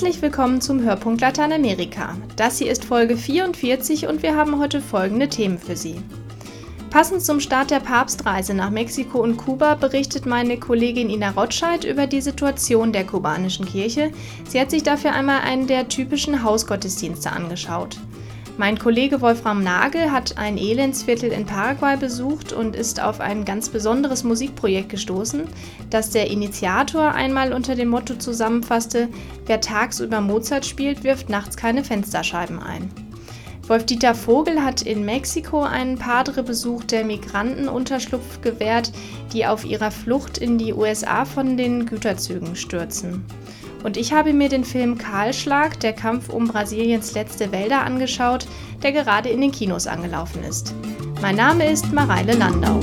Herzlich willkommen zum Hörpunkt Lateinamerika. Das hier ist Folge 44 und wir haben heute folgende Themen für Sie. Passend zum Start der Papstreise nach Mexiko und Kuba berichtet meine Kollegin Ina Rotscheid über die Situation der kubanischen Kirche. Sie hat sich dafür einmal einen der typischen Hausgottesdienste angeschaut. Mein Kollege Wolfram Nagel hat ein Elendsviertel in Paraguay besucht und ist auf ein ganz besonderes Musikprojekt gestoßen, das der Initiator einmal unter dem Motto zusammenfasste: Wer tagsüber Mozart spielt, wirft nachts keine Fensterscheiben ein. Wolf-Dieter Vogel hat in Mexiko einen Padre besucht, der Migranten Unterschlupf gewährt, die auf ihrer Flucht in die USA von den Güterzügen stürzen. Und ich habe mir den Film Kahlschlag, der Kampf um Brasiliens letzte Wälder angeschaut, der gerade in den Kinos angelaufen ist. Mein Name ist Mareile Landau.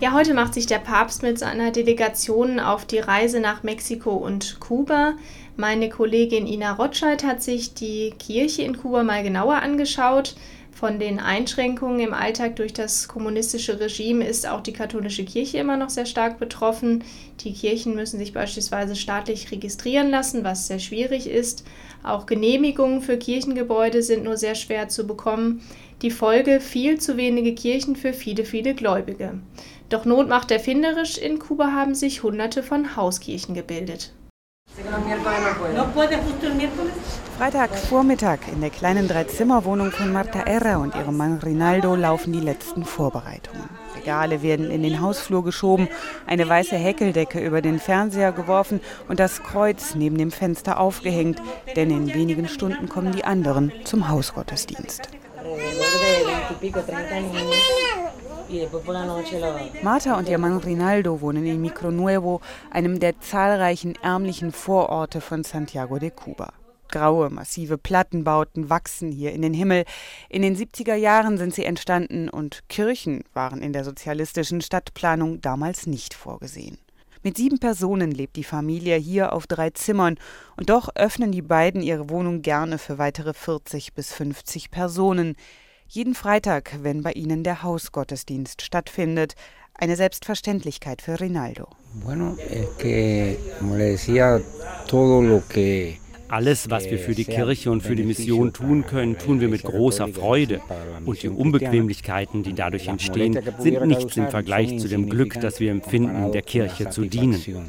Ja, heute macht sich der Papst mit seiner Delegation auf die Reise nach Mexiko und Kuba. Meine Kollegin Ina Rotscheid hat sich die Kirche in Kuba mal genauer angeschaut. Von den Einschränkungen im Alltag durch das kommunistische Regime ist auch die katholische Kirche immer noch sehr stark betroffen. Die Kirchen müssen sich beispielsweise staatlich registrieren lassen, was sehr schwierig ist. Auch Genehmigungen für Kirchengebäude sind nur sehr schwer zu bekommen. Die Folge viel zu wenige Kirchen für viele, viele Gläubige. Doch Not macht erfinderisch, in Kuba haben sich hunderte von Hauskirchen gebildet. Freitagvormittag in der kleinen Dreizimmerwohnung von Marta Erra und ihrem Mann Rinaldo laufen die letzten Vorbereitungen. Regale werden in den Hausflur geschoben, eine weiße Häkeldecke über den Fernseher geworfen und das Kreuz neben dem Fenster aufgehängt, denn in wenigen Stunden kommen die anderen zum Hausgottesdienst. Marta und ihr Mann Rinaldo wohnen in Micronuevo, einem der zahlreichen ärmlichen Vororte von Santiago de Cuba. Graue, massive Plattenbauten wachsen hier in den Himmel. In den 70er Jahren sind sie entstanden und Kirchen waren in der sozialistischen Stadtplanung damals nicht vorgesehen. Mit sieben Personen lebt die Familie hier auf drei Zimmern und doch öffnen die beiden ihre Wohnung gerne für weitere 40 bis 50 Personen. Jeden Freitag, wenn bei ihnen der Hausgottesdienst stattfindet. Eine Selbstverständlichkeit für Rinaldo. alles, was wir für die Kirche und für die Mission tun können, tun wir mit großer Freude. Und die Unbequemlichkeiten, die dadurch entstehen, sind nichts im Vergleich zu dem Glück, das wir empfinden, der Kirche zu dienen.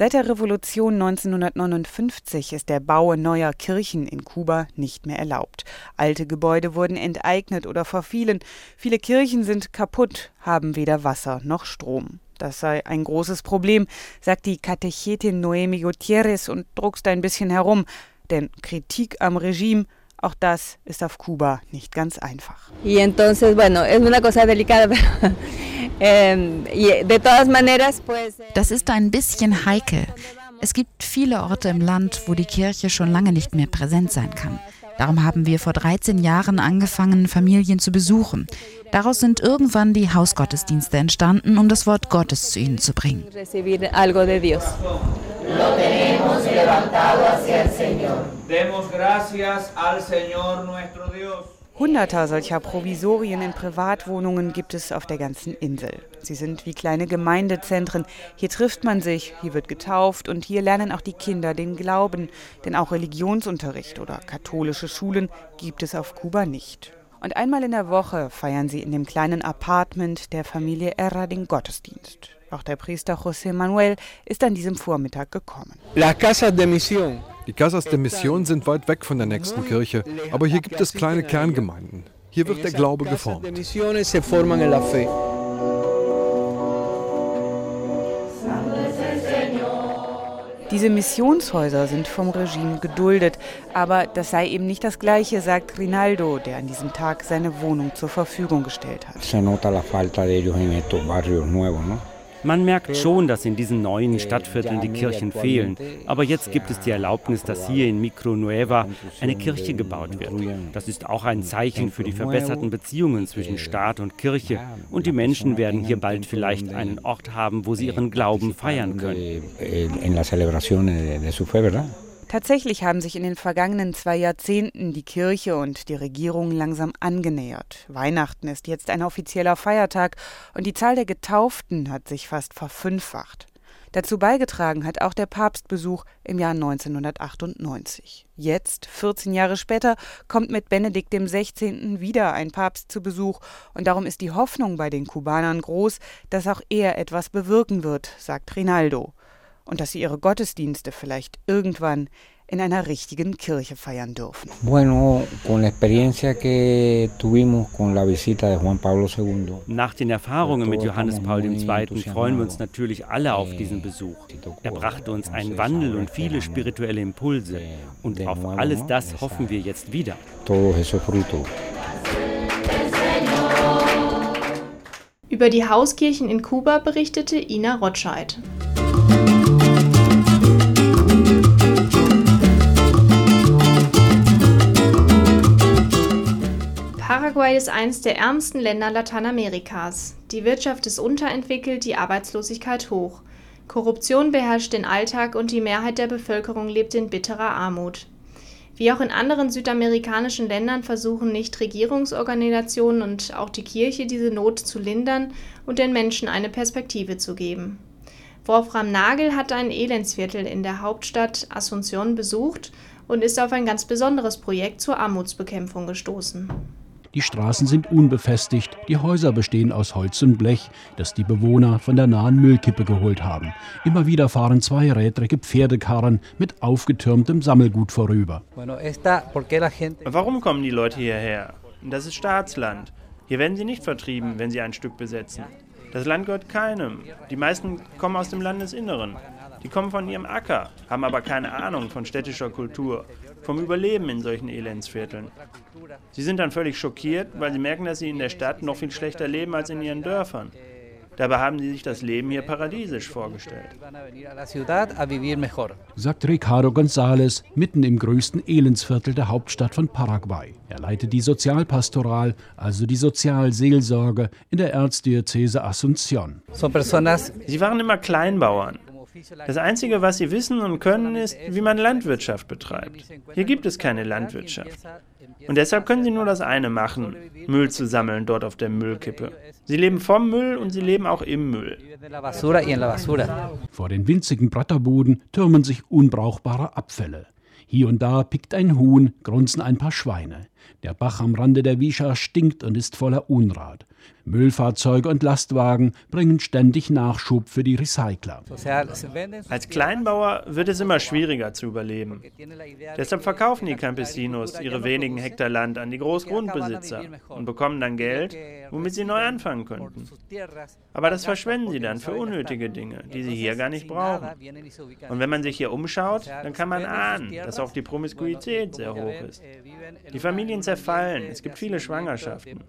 Seit der Revolution 1959 ist der Bau neuer Kirchen in Kuba nicht mehr erlaubt. Alte Gebäude wurden enteignet oder verfielen. Viele Kirchen sind kaputt, haben weder Wasser noch Strom. Das sei ein großes Problem, sagt die Katechetin Noemi Gutierrez und druckst ein bisschen herum. Denn Kritik am Regime auch das ist auf Kuba nicht ganz einfach. Das ist ein bisschen heikel. Es gibt viele Orte im Land, wo die Kirche schon lange nicht mehr präsent sein kann. Darum haben wir vor 13 Jahren angefangen, Familien zu besuchen. Daraus sind irgendwann die Hausgottesdienste entstanden, um das Wort Gottes zu ihnen zu bringen. Hunderter solcher Provisorien in Privatwohnungen gibt es auf der ganzen Insel. Sie sind wie kleine Gemeindezentren. Hier trifft man sich, hier wird getauft und hier lernen auch die Kinder den Glauben. Denn auch Religionsunterricht oder katholische Schulen gibt es auf Kuba nicht. Und einmal in der Woche feiern sie in dem kleinen Apartment der Familie Erra den Gottesdienst. Auch der Priester José Manuel ist an diesem Vormittag gekommen. Die Casas de Mission sind weit weg von der nächsten Kirche, aber hier gibt es kleine Kerngemeinden. Hier wird der Glaube geformt. Diese Missionshäuser sind vom Regime geduldet, aber das sei eben nicht das Gleiche, sagt Rinaldo, der an diesem Tag seine Wohnung zur Verfügung gestellt hat. Man merkt schon, dass in diesen neuen Stadtvierteln die Kirchen fehlen. Aber jetzt gibt es die Erlaubnis, dass hier in Micronueva eine Kirche gebaut wird. Das ist auch ein Zeichen für die verbesserten Beziehungen zwischen Staat und Kirche. Und die Menschen werden hier bald vielleicht einen Ort haben, wo sie ihren Glauben feiern können. Tatsächlich haben sich in den vergangenen zwei Jahrzehnten die Kirche und die Regierung langsam angenähert. Weihnachten ist jetzt ein offizieller Feiertag und die Zahl der Getauften hat sich fast verfünffacht. Dazu beigetragen hat auch der Papstbesuch im Jahr 1998. Jetzt, 14 Jahre später, kommt mit Benedikt XVI. wieder ein Papst zu Besuch und darum ist die Hoffnung bei den Kubanern groß, dass auch er etwas bewirken wird, sagt Rinaldo und dass sie ihre Gottesdienste vielleicht irgendwann in einer richtigen Kirche feiern dürfen. Nach den Erfahrungen mit Johannes Paul II. freuen wir uns natürlich alle auf diesen Besuch. Er brachte uns einen Wandel und viele spirituelle Impulse. Und auf alles das hoffen wir jetzt wieder. Über die Hauskirchen in Kuba berichtete Ina Rotscheid. Paraguay ist eines der ärmsten Länder Lateinamerikas. Die Wirtschaft ist unterentwickelt, die Arbeitslosigkeit hoch. Korruption beherrscht den Alltag und die Mehrheit der Bevölkerung lebt in bitterer Armut. Wie auch in anderen südamerikanischen Ländern versuchen Nichtregierungsorganisationen und auch die Kirche diese Not zu lindern und den Menschen eine Perspektive zu geben. Wolfram Nagel hat ein Elendsviertel in der Hauptstadt Asunción besucht und ist auf ein ganz besonderes Projekt zur Armutsbekämpfung gestoßen. Die Straßen sind unbefestigt, die Häuser bestehen aus Holz und Blech, das die Bewohner von der nahen Müllkippe geholt haben. Immer wieder fahren zweirädrige Pferdekarren mit aufgetürmtem Sammelgut vorüber. Warum kommen die Leute hierher? Das ist Staatsland. Hier werden sie nicht vertrieben, wenn sie ein Stück besetzen. Das Land gehört keinem. Die meisten kommen aus dem Landesinneren. Die kommen von ihrem Acker, haben aber keine Ahnung von städtischer Kultur, vom Überleben in solchen Elendsvierteln. Sie sind dann völlig schockiert, weil sie merken, dass sie in der Stadt noch viel schlechter leben als in ihren Dörfern. Dabei haben sie sich das Leben hier paradiesisch vorgestellt. Sagt Ricardo González mitten im größten Elendsviertel der Hauptstadt von Paraguay. Er leitet die Sozialpastoral, also die Sozialseelsorge in der Erzdiözese Asunción. Sie waren immer Kleinbauern. Das Einzige, was sie wissen und können, ist, wie man Landwirtschaft betreibt. Hier gibt es keine Landwirtschaft. Und deshalb können sie nur das eine machen, Müll zu sammeln dort auf der Müllkippe. Sie leben vom Müll und sie leben auch im Müll. Vor den winzigen Bratterbuden türmen sich unbrauchbare Abfälle. Hier und da pickt ein Huhn, grunzen ein paar Schweine. Der Bach am Rande der Wischa stinkt und ist voller Unrat. Müllfahrzeuge und Lastwagen bringen ständig Nachschub für die Recycler. Als Kleinbauer wird es immer schwieriger zu überleben. Deshalb verkaufen die Campesinos ihre wenigen Hektar Land an die Großgrundbesitzer und bekommen dann Geld, womit sie neu anfangen könnten. Aber das verschwenden sie dann für unnötige Dinge, die sie hier gar nicht brauchen. Und wenn man sich hier umschaut, dann kann man ahnen, dass auch die Promiskuität sehr hoch ist. Die Familien zerfallen, es gibt viele Schwangerschaften.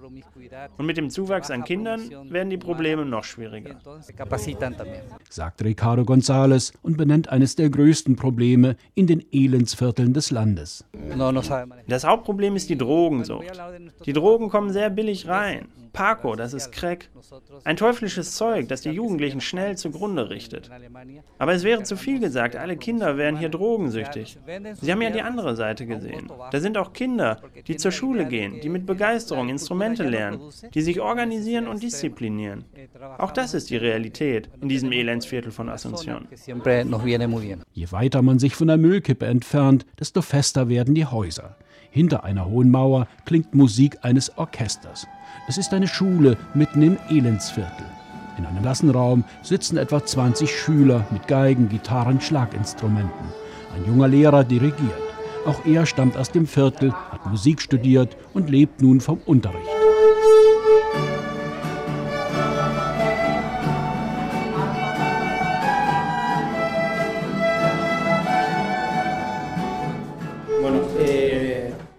Und mit dem Zuwachs an Kindern werden die Probleme noch schwieriger. Sagt Ricardo González und benennt eines der größten Probleme in den Elendsvierteln des Landes. Das Hauptproblem ist die Drogensucht. Die Drogen kommen sehr billig rein. Paco, das ist Crack. Ein teuflisches Zeug, das die Jugendlichen schnell zugrunde richtet. Aber es wäre zu viel gesagt, alle Kinder wären hier drogensüchtig. Sie haben ja die andere Seite gesehen. Da sind auch Kinder, die zur Schule gehen, die mit Begeisterung Instrumente lernen, die sich organisieren und disziplinieren. Auch das ist die Realität in diesem Elendsviertel von Asunción. Je weiter man sich von der Müllkippe entfernt, desto fester werden die Häuser. Hinter einer hohen Mauer klingt Musik eines Orchesters. Es ist eine Schule mitten im Elendsviertel. In einem Klassenraum sitzen etwa 20 Schüler mit Geigen, Gitarren, Schlaginstrumenten. Ein junger Lehrer dirigiert. Auch er stammt aus dem Viertel, hat Musik studiert und lebt nun vom Unterricht.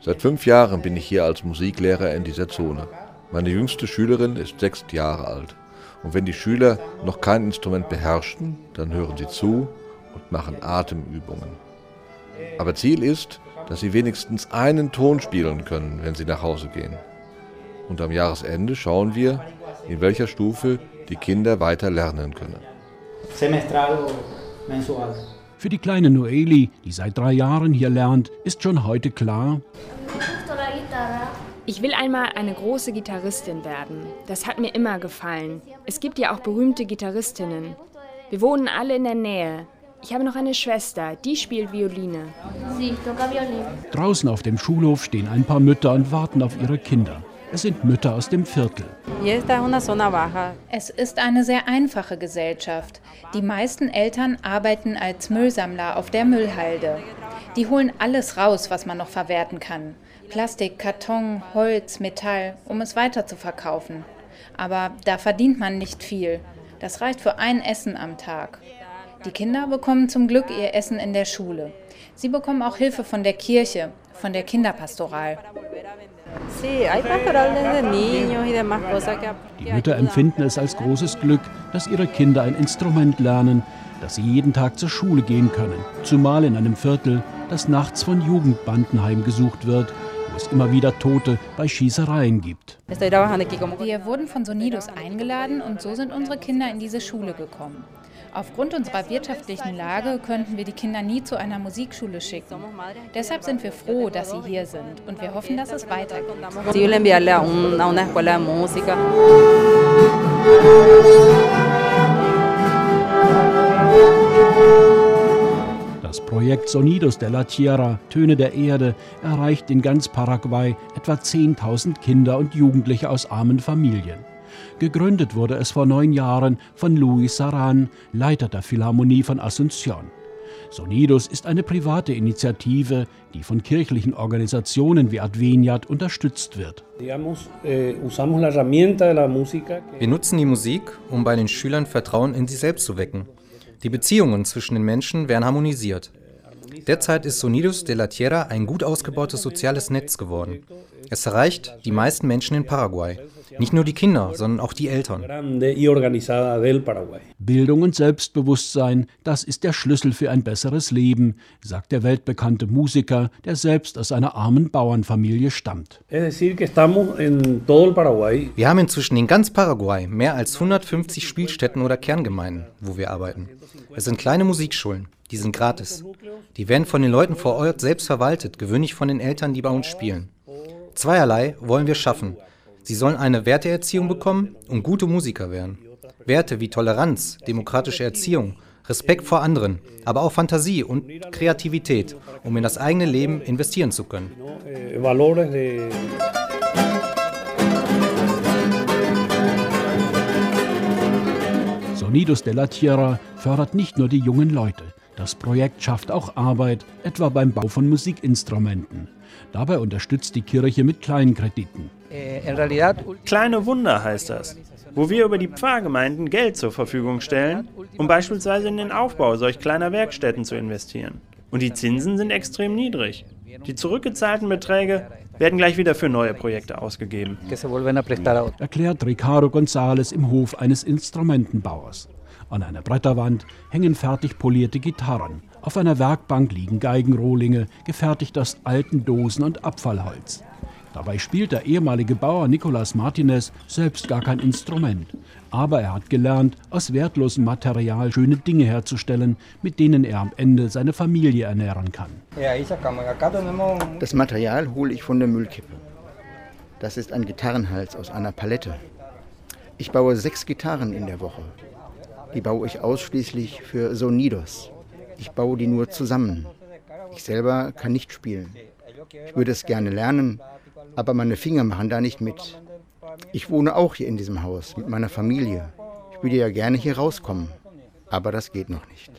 Seit fünf Jahren bin ich hier als Musiklehrer in dieser Zone. Meine jüngste Schülerin ist sechs Jahre alt. Und wenn die Schüler noch kein Instrument beherrschen, dann hören sie zu und machen Atemübungen. Aber Ziel ist, dass sie wenigstens einen Ton spielen können, wenn sie nach Hause gehen. Und am Jahresende schauen wir, in welcher Stufe die Kinder weiter lernen können. Semestral mensual. Für die kleine Noeli, die seit drei Jahren hier lernt, ist schon heute klar, ich will einmal eine große Gitarristin werden. Das hat mir immer gefallen. Es gibt ja auch berühmte Gitarristinnen. Wir wohnen alle in der Nähe. Ich habe noch eine Schwester, die spielt Violine. Draußen auf dem Schulhof stehen ein paar Mütter und warten auf ihre Kinder. Es sind Mütter aus dem Viertel. Es ist eine sehr einfache Gesellschaft. Die meisten Eltern arbeiten als Müllsammler auf der Müllhalde. Die holen alles raus, was man noch verwerten kann. Plastik, Karton, Holz, Metall, um es weiter zu verkaufen. Aber da verdient man nicht viel. Das reicht für ein Essen am Tag. Die Kinder bekommen zum Glück ihr Essen in der Schule. Sie bekommen auch Hilfe von der Kirche, von der Kinderpastoral. Die Mütter empfinden es als großes Glück, dass ihre Kinder ein Instrument lernen, dass sie jeden Tag zur Schule gehen können, zumal in einem Viertel, das nachts von Jugendbanden heimgesucht wird wo es immer wieder Tote bei Schießereien gibt. Wir wurden von Sonidos eingeladen und so sind unsere Kinder in diese Schule gekommen. Aufgrund unserer wirtschaftlichen Lage könnten wir die Kinder nie zu einer Musikschule schicken. Deshalb sind wir froh, dass sie hier sind und wir hoffen, dass es weitergeht. Projekt Sonidos de la Tierra, Töne der Erde, erreicht in ganz Paraguay etwa 10.000 Kinder und Jugendliche aus armen Familien. Gegründet wurde es vor neun Jahren von Luis Saran, Leiter der Philharmonie von Asunción. Sonidos ist eine private Initiative, die von kirchlichen Organisationen wie Adveniat unterstützt wird. Wir nutzen die Musik, um bei den Schülern Vertrauen in sich selbst zu wecken. Die Beziehungen zwischen den Menschen werden harmonisiert. Derzeit ist Sonidos de la Tierra ein gut ausgebautes soziales Netz geworden. Es erreicht die meisten Menschen in Paraguay. Nicht nur die Kinder, sondern auch die Eltern. Bildung und Selbstbewusstsein, das ist der Schlüssel für ein besseres Leben, sagt der weltbekannte Musiker, der selbst aus einer armen Bauernfamilie stammt. Wir haben inzwischen in ganz Paraguay mehr als 150 Spielstätten oder Kerngemeinden, wo wir arbeiten. Es sind kleine Musikschulen, die sind gratis. Die werden von den Leuten vor Ort selbst verwaltet, gewöhnlich von den Eltern, die bei uns spielen. Zweierlei wollen wir schaffen. Sie sollen eine Werteerziehung bekommen und gute Musiker werden. Werte wie Toleranz, demokratische Erziehung, Respekt vor anderen, aber auch Fantasie und Kreativität, um in das eigene Leben investieren zu können. Sonidos de la Tierra fördert nicht nur die jungen Leute. Das Projekt schafft auch Arbeit, etwa beim Bau von Musikinstrumenten. Dabei unterstützt die Kirche mit Kleinkrediten. Kleine Wunder heißt das, wo wir über die Pfarrgemeinden Geld zur Verfügung stellen, um beispielsweise in den Aufbau solch kleiner Werkstätten zu investieren. Und die Zinsen sind extrem niedrig. Die zurückgezahlten Beträge werden gleich wieder für neue Projekte ausgegeben. Erklärt Ricardo González im Hof eines Instrumentenbauers. An einer Bretterwand hängen fertig polierte Gitarren. Auf einer Werkbank liegen Geigenrohlinge, gefertigt aus alten Dosen und Abfallholz. Dabei spielt der ehemalige Bauer Nicolas Martinez selbst gar kein Instrument. Aber er hat gelernt, aus wertlosem Material schöne Dinge herzustellen, mit denen er am Ende seine Familie ernähren kann. Das Material hole ich von der Müllkippe. Das ist ein Gitarrenhals aus einer Palette. Ich baue sechs Gitarren in der Woche. Die baue ich ausschließlich für Sonidos. Ich baue die nur zusammen. Ich selber kann nicht spielen. Ich würde es gerne lernen, aber meine Finger machen da nicht mit. Ich wohne auch hier in diesem Haus mit meiner Familie. Ich würde ja gerne hier rauskommen, aber das geht noch nicht.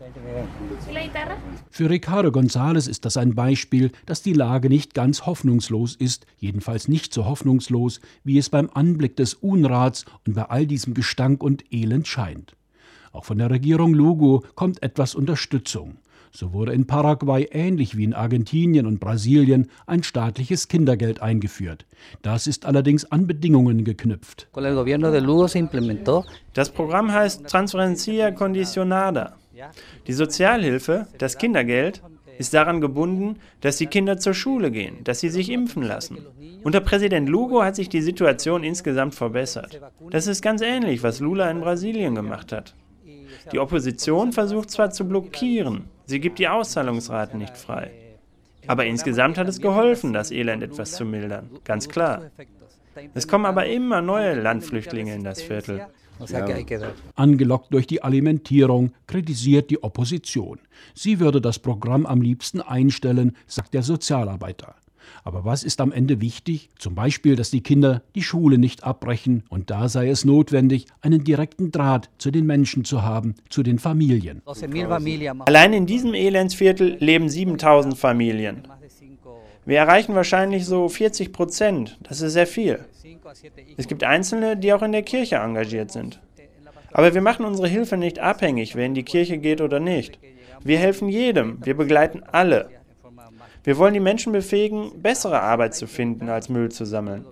Für Ricardo González ist das ein Beispiel, dass die Lage nicht ganz hoffnungslos ist, jedenfalls nicht so hoffnungslos, wie es beim Anblick des Unrats und bei all diesem Gestank und Elend scheint. Auch von der Regierung Lugo kommt etwas Unterstützung. So wurde in Paraguay ähnlich wie in Argentinien und Brasilien ein staatliches Kindergeld eingeführt. Das ist allerdings an Bedingungen geknüpft. Das Programm heißt Transferencia Condicionada. Die Sozialhilfe, das Kindergeld, ist daran gebunden, dass die Kinder zur Schule gehen, dass sie sich impfen lassen. Unter Präsident Lugo hat sich die Situation insgesamt verbessert. Das ist ganz ähnlich, was Lula in Brasilien gemacht hat. Die Opposition versucht zwar zu blockieren, Sie gibt die Auszahlungsraten nicht frei. Aber insgesamt hat es geholfen, das Elend etwas zu mildern, ganz klar. Es kommen aber immer neue Landflüchtlinge in das Viertel. Angelockt durch die Alimentierung kritisiert die Opposition. Sie würde das Programm am liebsten einstellen, sagt der Sozialarbeiter. Aber was ist am Ende wichtig? Zum Beispiel, dass die Kinder die Schule nicht abbrechen und da sei es notwendig, einen direkten Draht zu den Menschen zu haben, zu den Familien. Allein in diesem Elendsviertel leben 7000 Familien. Wir erreichen wahrscheinlich so 40 Prozent. Das ist sehr viel. Es gibt Einzelne, die auch in der Kirche engagiert sind. Aber wir machen unsere Hilfe nicht abhängig, wer in die Kirche geht oder nicht. Wir helfen jedem, wir begleiten alle. Wir wollen die Menschen befähigen, bessere Arbeit zu finden, als Müll zu sammeln.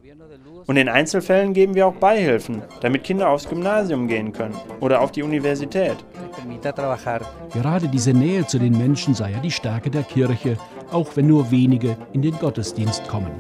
Und in Einzelfällen geben wir auch Beihilfen, damit Kinder aufs Gymnasium gehen können oder auf die Universität. Gerade diese Nähe zu den Menschen sei ja die Stärke der Kirche, auch wenn nur wenige in den Gottesdienst kommen.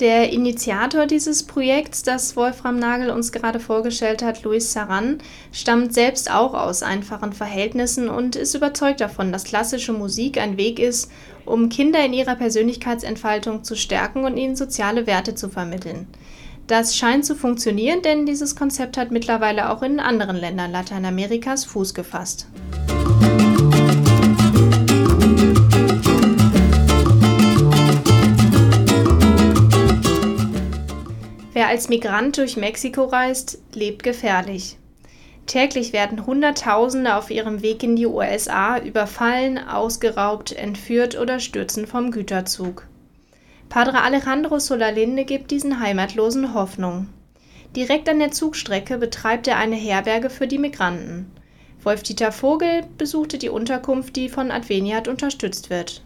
Der Initiator dieses Projekts, das Wolfram Nagel uns gerade vorgestellt hat, Luis Saran, stammt selbst auch aus einfachen Verhältnissen und ist überzeugt davon, dass klassische Musik ein Weg ist, um Kinder in ihrer Persönlichkeitsentfaltung zu stärken und ihnen soziale Werte zu vermitteln. Das scheint zu funktionieren, denn dieses Konzept hat mittlerweile auch in anderen Ländern Lateinamerikas Fuß gefasst. Als Migrant durch Mexiko reist, lebt gefährlich. Täglich werden Hunderttausende auf ihrem Weg in die USA überfallen, ausgeraubt, entführt oder stürzen vom Güterzug. Padre Alejandro Solalinde gibt diesen Heimatlosen Hoffnung. Direkt an der Zugstrecke betreibt er eine Herberge für die Migranten. Wolf-Dieter Vogel besuchte die Unterkunft, die von Adveniat unterstützt wird.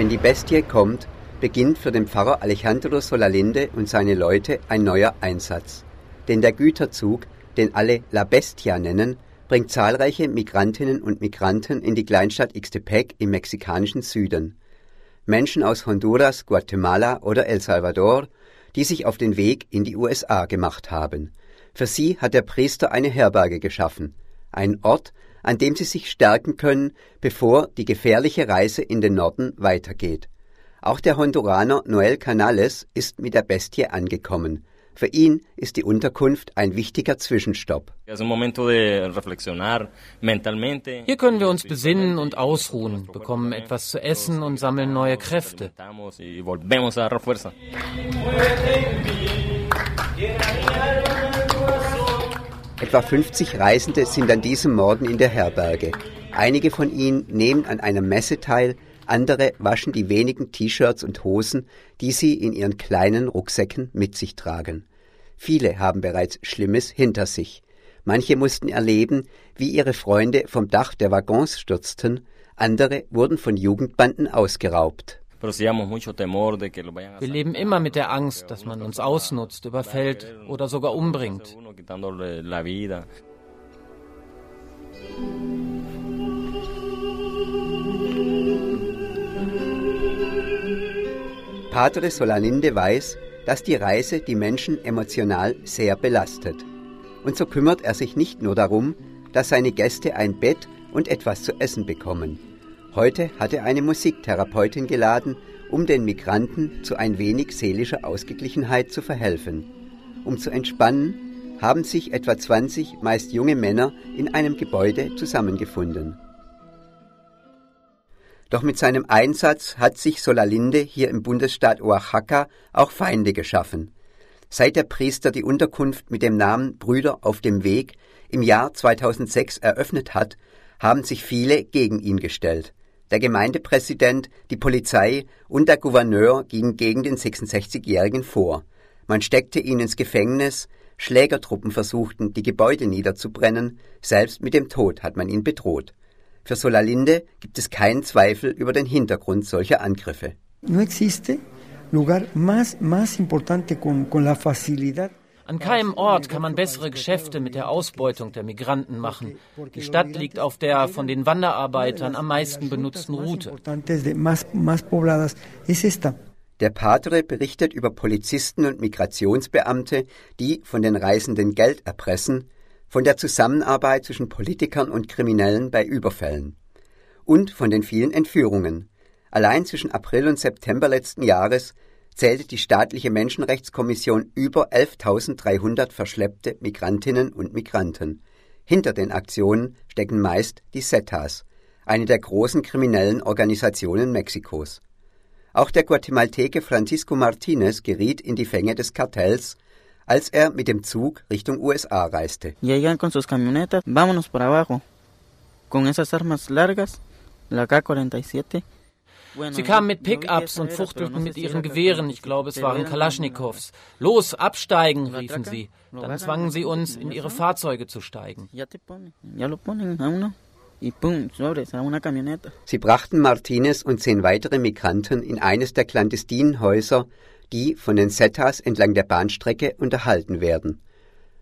Wenn die Bestie kommt, beginnt für den Pfarrer Alejandro Solalinde und seine Leute ein neuer Einsatz. Denn der Güterzug, den alle La Bestia nennen, bringt zahlreiche Migrantinnen und Migranten in die Kleinstadt Ixtepec im mexikanischen Süden. Menschen aus Honduras, Guatemala oder El Salvador, die sich auf den Weg in die USA gemacht haben. Für sie hat der Priester eine Herberge geschaffen, ein Ort, an dem sie sich stärken können, bevor die gefährliche Reise in den Norden weitergeht. Auch der Honduraner Noel Canales ist mit der Bestie angekommen. Für ihn ist die Unterkunft ein wichtiger Zwischenstopp. Hier können wir uns besinnen und ausruhen, bekommen etwas zu essen und sammeln neue Kräfte. Etwa 50 Reisende sind an diesem Morgen in der Herberge. Einige von ihnen nehmen an einer Messe teil, andere waschen die wenigen T-Shirts und Hosen, die sie in ihren kleinen Rucksäcken mit sich tragen. Viele haben bereits Schlimmes hinter sich. Manche mussten erleben, wie ihre Freunde vom Dach der Waggons stürzten, andere wurden von Jugendbanden ausgeraubt. Wir leben immer mit der Angst, dass man uns ausnutzt, überfällt oder sogar umbringt. Padre Solaninde weiß, dass die Reise die Menschen emotional sehr belastet. Und so kümmert er sich nicht nur darum, dass seine Gäste ein Bett und etwas zu essen bekommen. Heute hat er eine Musiktherapeutin geladen, um den Migranten zu ein wenig seelischer Ausgeglichenheit zu verhelfen. Um zu entspannen, haben sich etwa 20 meist junge Männer in einem Gebäude zusammengefunden. Doch mit seinem Einsatz hat sich Solalinde hier im Bundesstaat Oaxaca auch Feinde geschaffen. Seit der Priester die Unterkunft mit dem Namen Brüder auf dem Weg im Jahr 2006 eröffnet hat, haben sich viele gegen ihn gestellt. Der Gemeindepräsident, die Polizei und der Gouverneur gingen gegen den 66-Jährigen vor. Man steckte ihn ins Gefängnis, Schlägertruppen versuchten, die Gebäude niederzubrennen, selbst mit dem Tod hat man ihn bedroht. Für Solalinde gibt es keinen Zweifel über den Hintergrund solcher Angriffe. No existe lugar más, más importante con, con la facilidad an keinem Ort kann man bessere Geschäfte mit der Ausbeutung der Migranten machen. Die Stadt liegt auf der von den Wanderarbeitern am meisten benutzten Route. Der Padre berichtet über Polizisten und Migrationsbeamte, die von den Reisenden Geld erpressen, von der Zusammenarbeit zwischen Politikern und Kriminellen bei Überfällen und von den vielen Entführungen. Allein zwischen April und September letzten Jahres zählte die staatliche Menschenrechtskommission über 11.300 verschleppte Migrantinnen und Migranten. Hinter den Aktionen stecken meist die Zetas, eine der großen kriminellen Organisationen Mexikos. Auch der Guatemalteke Francisco Martinez geriet in die Fänge des Kartells, als er mit dem Zug Richtung USA reiste. Vámonos por abajo, con esas armas largas, la K-47, Sie kamen mit Pickups und fuchtelten mit ihren Gewehren, ich glaube es waren Kalaschnikows. Los, absteigen, riefen sie. Dann zwangen sie uns, in ihre Fahrzeuge zu steigen. Sie brachten Martinez und zehn weitere Migranten in eines der clandestinen Häuser, die von den Zetas entlang der Bahnstrecke unterhalten werden.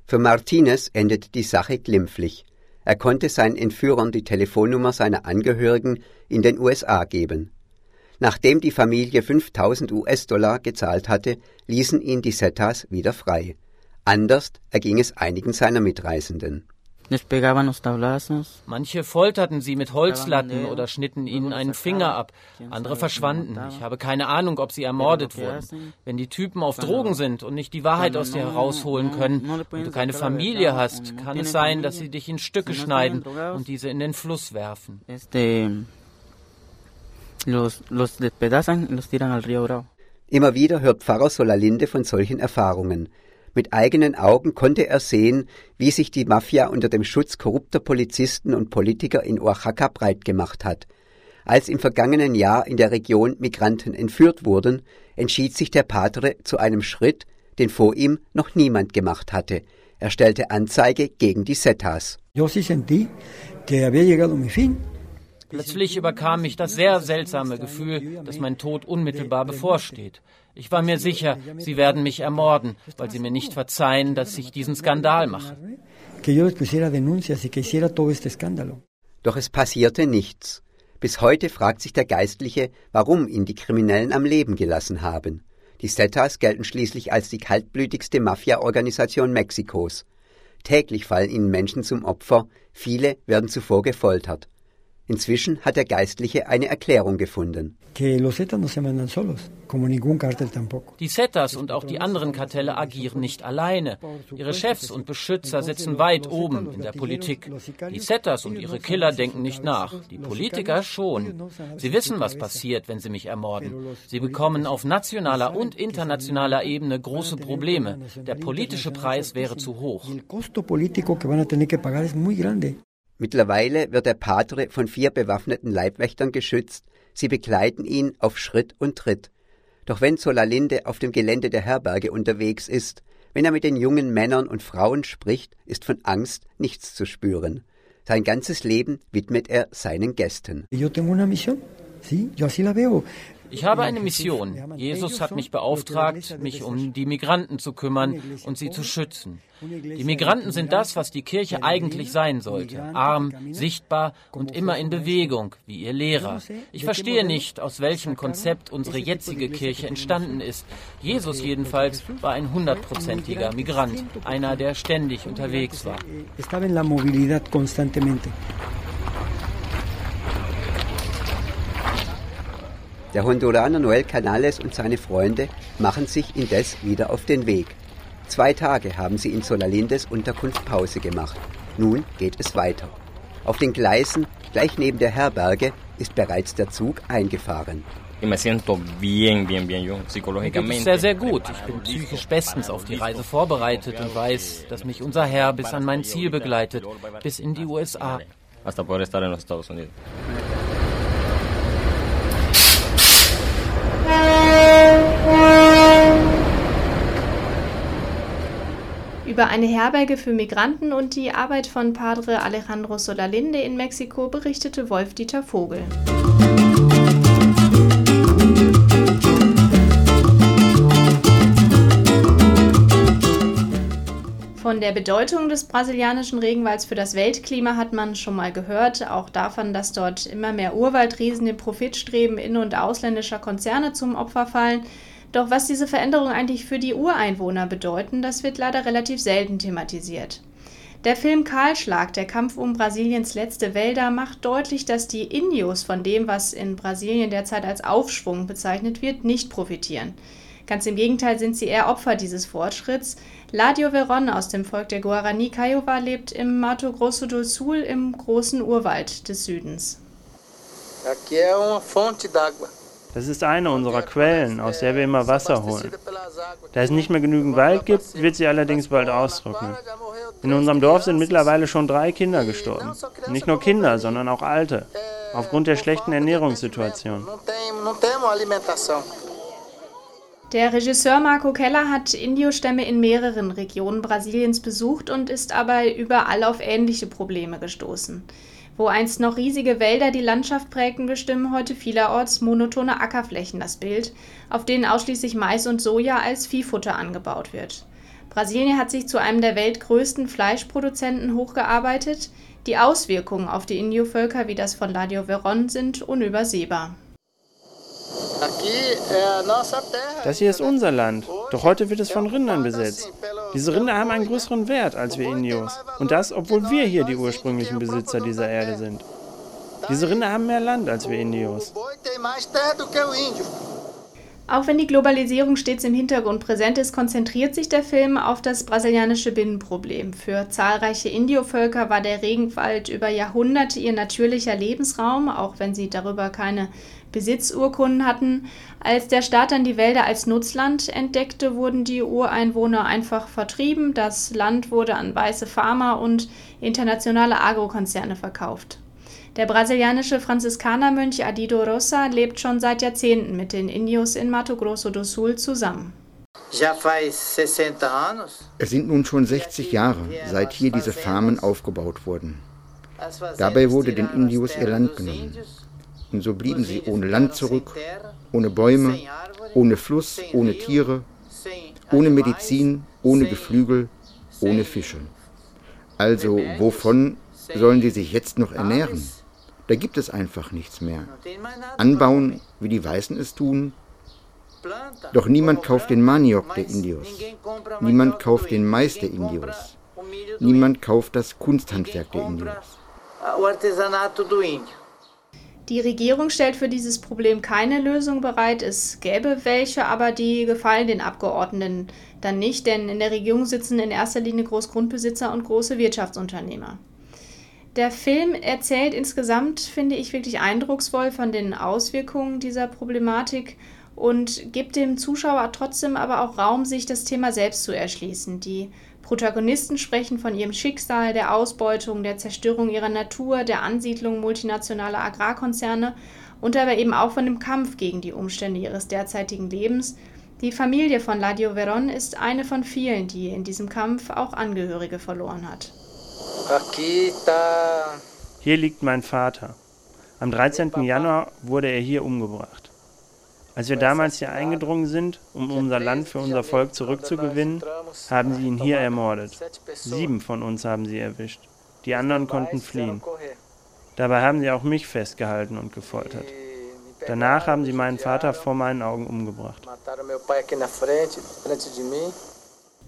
Für Martinez endete die Sache glimpflich. Er konnte seinen Entführern die Telefonnummer seiner Angehörigen in den USA geben. Nachdem die Familie 5000 US-Dollar gezahlt hatte, ließen ihn die Zetas wieder frei. Anders erging es einigen seiner Mitreisenden. Manche folterten sie mit Holzlatten oder schnitten ihnen einen Finger ab. Andere verschwanden. Ich habe keine Ahnung, ob sie ermordet wurden. Wenn die Typen auf Drogen sind und nicht die Wahrheit aus dir herausholen können und du keine Familie hast, kann es sein, dass sie dich in Stücke schneiden und diese in den Fluss werfen los, los despedazan y los tiran al río Bravo. Immer wieder hört Pfarrer Solalinde von solchen Erfahrungen. Mit eigenen Augen konnte er sehen, wie sich die Mafia unter dem Schutz korrupter Polizisten und Politiker in Oaxaca breit gemacht hat. Als im vergangenen Jahr in der Region Migranten entführt wurden, entschied sich der Padre zu einem Schritt, den vor ihm noch niemand gemacht hatte. Er stellte Anzeige gegen die Zetas. Yo sí sentí que había llegado mi fin Plötzlich überkam mich das sehr seltsame Gefühl, dass mein Tod unmittelbar bevorsteht. Ich war mir sicher, sie werden mich ermorden, weil sie mir nicht verzeihen, dass ich diesen Skandal mache. Doch es passierte nichts. Bis heute fragt sich der Geistliche, warum ihn die Kriminellen am Leben gelassen haben. Die Zetas gelten schließlich als die kaltblütigste Mafia-Organisation Mexikos. Täglich fallen ihnen Menschen zum Opfer, viele werden zuvor gefoltert. Inzwischen hat der Geistliche eine Erklärung gefunden. Die Zetas und auch die anderen Kartelle agieren nicht alleine. Ihre Chefs und Beschützer sitzen weit oben in der Politik. Die Zetas und ihre Killer denken nicht nach. Die Politiker schon. Sie wissen, was passiert, wenn sie mich ermorden. Sie bekommen auf nationaler und internationaler Ebene große Probleme. Der politische Preis wäre zu hoch. Mittlerweile wird der Padre von vier bewaffneten Leibwächtern geschützt, sie begleiten ihn auf Schritt und Tritt. Doch wenn Solalinde auf dem Gelände der Herberge unterwegs ist, wenn er mit den jungen Männern und Frauen spricht, ist von Angst nichts zu spüren. Sein ganzes Leben widmet er seinen Gästen. Yo tengo una misión. Sí, yo así la veo. Ich habe eine Mission. Jesus hat mich beauftragt, mich um die Migranten zu kümmern und sie zu schützen. Die Migranten sind das, was die Kirche eigentlich sein sollte. Arm, sichtbar und immer in Bewegung, wie ihr Lehrer. Ich verstehe nicht, aus welchem Konzept unsere jetzige Kirche entstanden ist. Jesus jedenfalls war ein hundertprozentiger Migrant, einer, der ständig unterwegs war. Der Honduraner Noel Canales und seine Freunde machen sich indes wieder auf den Weg. Zwei Tage haben sie in Solalindes Unterkunft Pause gemacht. Nun geht es weiter. Auf den Gleisen, gleich neben der Herberge, ist bereits der Zug eingefahren. Mir geht es sehr, sehr gut. Ich bin psychisch bestens auf die Reise vorbereitet und weiß, dass mich unser Herr bis an mein Ziel begleitet, bis in die USA. Hasta poder estar en los Estados Unidos. Über eine Herberge für Migranten und die Arbeit von Padre Alejandro Solalinde in Mexiko berichtete Wolf-Dieter Vogel. Von der Bedeutung des brasilianischen Regenwalds für das Weltklima hat man schon mal gehört, auch davon, dass dort immer mehr Urwaldriesen dem Profitstreben in- und ausländischer Konzerne zum Opfer fallen. Doch was diese Veränderungen eigentlich für die Ureinwohner bedeuten, das wird leider relativ selten thematisiert. Der Film Kahlschlag, der Kampf um Brasiliens letzte Wälder, macht deutlich, dass die Indios von dem, was in Brasilien derzeit als Aufschwung bezeichnet wird, nicht profitieren. Ganz im Gegenteil sind sie eher Opfer dieses Fortschritts. Ladio Veron aus dem Volk der Guarani Kiowa lebt im Mato Grosso do Sul im großen Urwald des Südens. Aqui é uma fonte d'água. Das ist eine unserer Quellen, aus der wir immer Wasser holen. Da es nicht mehr genügend Wald gibt, wird sie allerdings bald austrocknen. In unserem Dorf sind mittlerweile schon drei Kinder gestorben. Nicht nur Kinder, sondern auch Alte, aufgrund der schlechten Ernährungssituation. Der Regisseur Marco Keller hat Indiostämme in mehreren Regionen Brasiliens besucht und ist aber überall auf ähnliche Probleme gestoßen. Wo einst noch riesige Wälder die Landschaft prägten, bestimmen heute vielerorts monotone Ackerflächen das Bild, auf denen ausschließlich Mais und Soja als Viehfutter angebaut wird. Brasilien hat sich zu einem der weltgrößten Fleischproduzenten hochgearbeitet. Die Auswirkungen auf die Indio-Völker wie das von Ladio Veron sind unübersehbar. Das hier ist unser Land, doch heute wird es von Rindern besetzt. Diese Rinder haben einen größeren Wert als wir Indios. Und das, obwohl wir hier die ursprünglichen Besitzer dieser Erde sind. Diese Rinder haben mehr Land als wir Indios. Auch wenn die Globalisierung stets im Hintergrund präsent ist, konzentriert sich der Film auf das brasilianische Binnenproblem. Für zahlreiche Indio-Völker war der Regenwald über Jahrhunderte ihr natürlicher Lebensraum, auch wenn sie darüber keine Besitzurkunden hatten. Als der Staat dann die Wälder als Nutzland entdeckte, wurden die Ureinwohner einfach vertrieben. Das Land wurde an weiße Farmer und internationale Agrokonzerne verkauft. Der brasilianische Franziskanermönch Adido Rosa lebt schon seit Jahrzehnten mit den Indios in Mato Grosso do Sul zusammen. Es sind nun schon 60 Jahre, seit hier diese Farmen aufgebaut wurden. Dabei wurde den Indios ihr Land genommen. Und so blieben sie ohne Land zurück, ohne Bäume, ohne Fluss, ohne Tiere, ohne Medizin, ohne Geflügel, ohne Fische. Also wovon sollen die sich jetzt noch ernähren? Da gibt es einfach nichts mehr. Anbauen, wie die Weißen es tun. Doch niemand kauft den Maniok der Indios. Niemand kauft den Mais der Indios. Niemand kauft das Kunsthandwerk der Indios. Die Regierung stellt für dieses Problem keine Lösung bereit. Es gäbe welche, aber die gefallen den Abgeordneten dann nicht, denn in der Regierung sitzen in erster Linie Großgrundbesitzer und große Wirtschaftsunternehmer. Der Film erzählt insgesamt, finde ich, wirklich eindrucksvoll von den Auswirkungen dieser Problematik und gibt dem Zuschauer trotzdem aber auch Raum, sich das Thema selbst zu erschließen. Die Protagonisten sprechen von ihrem Schicksal, der Ausbeutung, der Zerstörung ihrer Natur, der Ansiedlung multinationaler Agrarkonzerne und aber eben auch von dem Kampf gegen die Umstände ihres derzeitigen Lebens. Die Familie von Ladio Veron ist eine von vielen, die in diesem Kampf auch Angehörige verloren hat. Hier liegt mein Vater. Am 13. Januar wurde er hier umgebracht. Als wir damals hier eingedrungen sind, um unser Land für unser Volk zurückzugewinnen, haben sie ihn hier ermordet. Sieben von uns haben sie erwischt. Die anderen konnten fliehen. Dabei haben sie auch mich festgehalten und gefoltert. Danach haben sie meinen Vater vor meinen Augen umgebracht.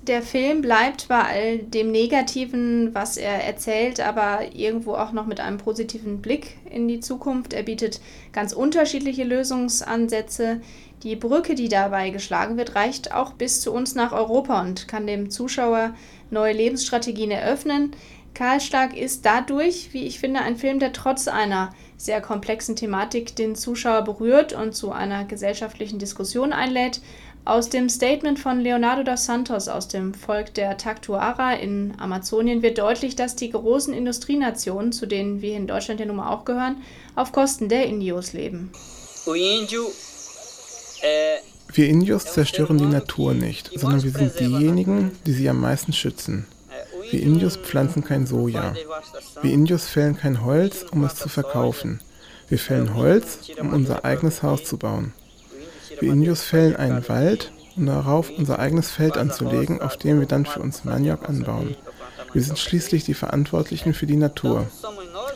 Der Film bleibt bei all dem Negativen, was er erzählt, aber irgendwo auch noch mit einem positiven Blick in die Zukunft. Er bietet ganz unterschiedliche Lösungsansätze. Die Brücke, die dabei geschlagen wird, reicht auch bis zu uns nach Europa und kann dem Zuschauer neue Lebensstrategien eröffnen. Kahlschlag ist dadurch, wie ich finde, ein Film, der trotz einer sehr komplexen Thematik den Zuschauer berührt und zu einer gesellschaftlichen Diskussion einlädt. Aus dem Statement von Leonardo dos Santos aus dem Volk der Taktuara in Amazonien wird deutlich, dass die großen Industrienationen, zu denen wir in Deutschland ja nun mal auch gehören, auf Kosten der Indios leben. Wir Indios zerstören die Natur nicht, sondern wir sind diejenigen, die sie am meisten schützen. Wir Indios pflanzen kein Soja. Wir Indios fällen kein Holz, um es zu verkaufen. Wir fällen Holz, um unser eigenes Haus zu bauen. Wir Indios fällen einen Wald, um darauf unser eigenes Feld anzulegen, auf dem wir dann für uns Maniok anbauen. Wir sind schließlich die Verantwortlichen für die Natur.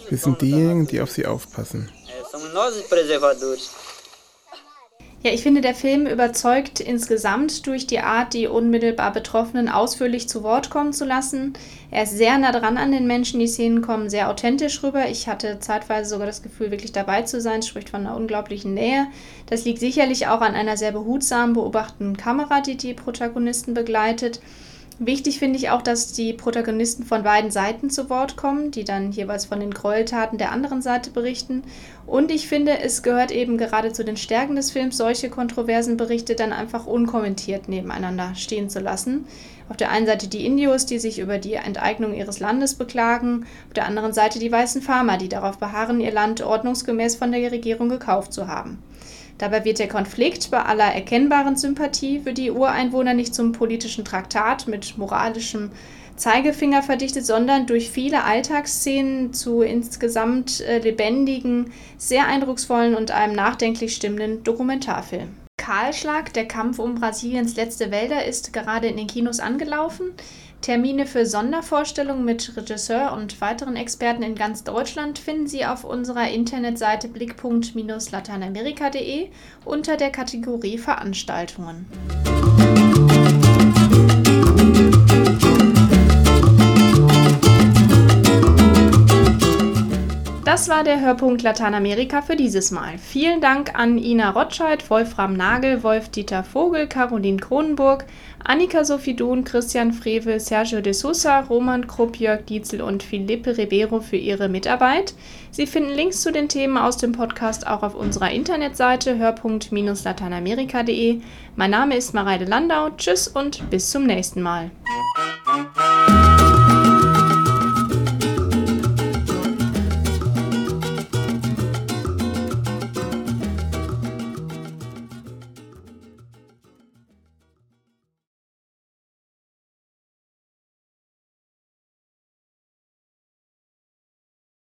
Wir sind diejenigen, die auf sie aufpassen. Ja, ich finde, der Film überzeugt insgesamt durch die Art, die unmittelbar Betroffenen ausführlich zu Wort kommen zu lassen. Er ist sehr nah dran an den Menschen, die Szenen kommen sehr authentisch rüber. Ich hatte zeitweise sogar das Gefühl, wirklich dabei zu sein, spricht von einer unglaublichen Nähe. Das liegt sicherlich auch an einer sehr behutsamen, beobachtenden Kamera, die die Protagonisten begleitet. Wichtig finde ich auch, dass die Protagonisten von beiden Seiten zu Wort kommen, die dann jeweils von den Gräueltaten der anderen Seite berichten. Und ich finde, es gehört eben gerade zu den Stärken des Films, solche kontroversen Berichte dann einfach unkommentiert nebeneinander stehen zu lassen. Auf der einen Seite die Indios, die sich über die Enteignung ihres Landes beklagen, auf der anderen Seite die weißen Farmer, die darauf beharren, ihr Land ordnungsgemäß von der Regierung gekauft zu haben. Dabei wird der Konflikt bei aller erkennbaren Sympathie für die Ureinwohner nicht zum politischen Traktat mit moralischem Zeigefinger verdichtet, sondern durch viele Alltagsszenen zu insgesamt äh, lebendigen, sehr eindrucksvollen und einem nachdenklich stimmenden Dokumentarfilm. Kahlschlag, der Kampf um Brasiliens letzte Wälder, ist gerade in den Kinos angelaufen. Termine für Sondervorstellungen mit Regisseur und weiteren Experten in ganz Deutschland finden Sie auf unserer Internetseite blickpunkt-lateinamerika.de unter der Kategorie Veranstaltungen. Das war der Hörpunkt Lateinamerika für dieses Mal. Vielen Dank an Ina Rotscheid, Wolfram Nagel, Wolf-Dieter Vogel, Caroline Kronenburg, Annika Sophie Duhn, Christian Frevel, Sergio de Sousa, Roman Krupp, Jörg Dietzel und Felipe Ribeiro für ihre Mitarbeit. Sie finden Links zu den Themen aus dem Podcast auch auf unserer Internetseite hörpunkt-lateinamerika.de. Mein Name ist Mareide Landau. Tschüss und bis zum nächsten Mal.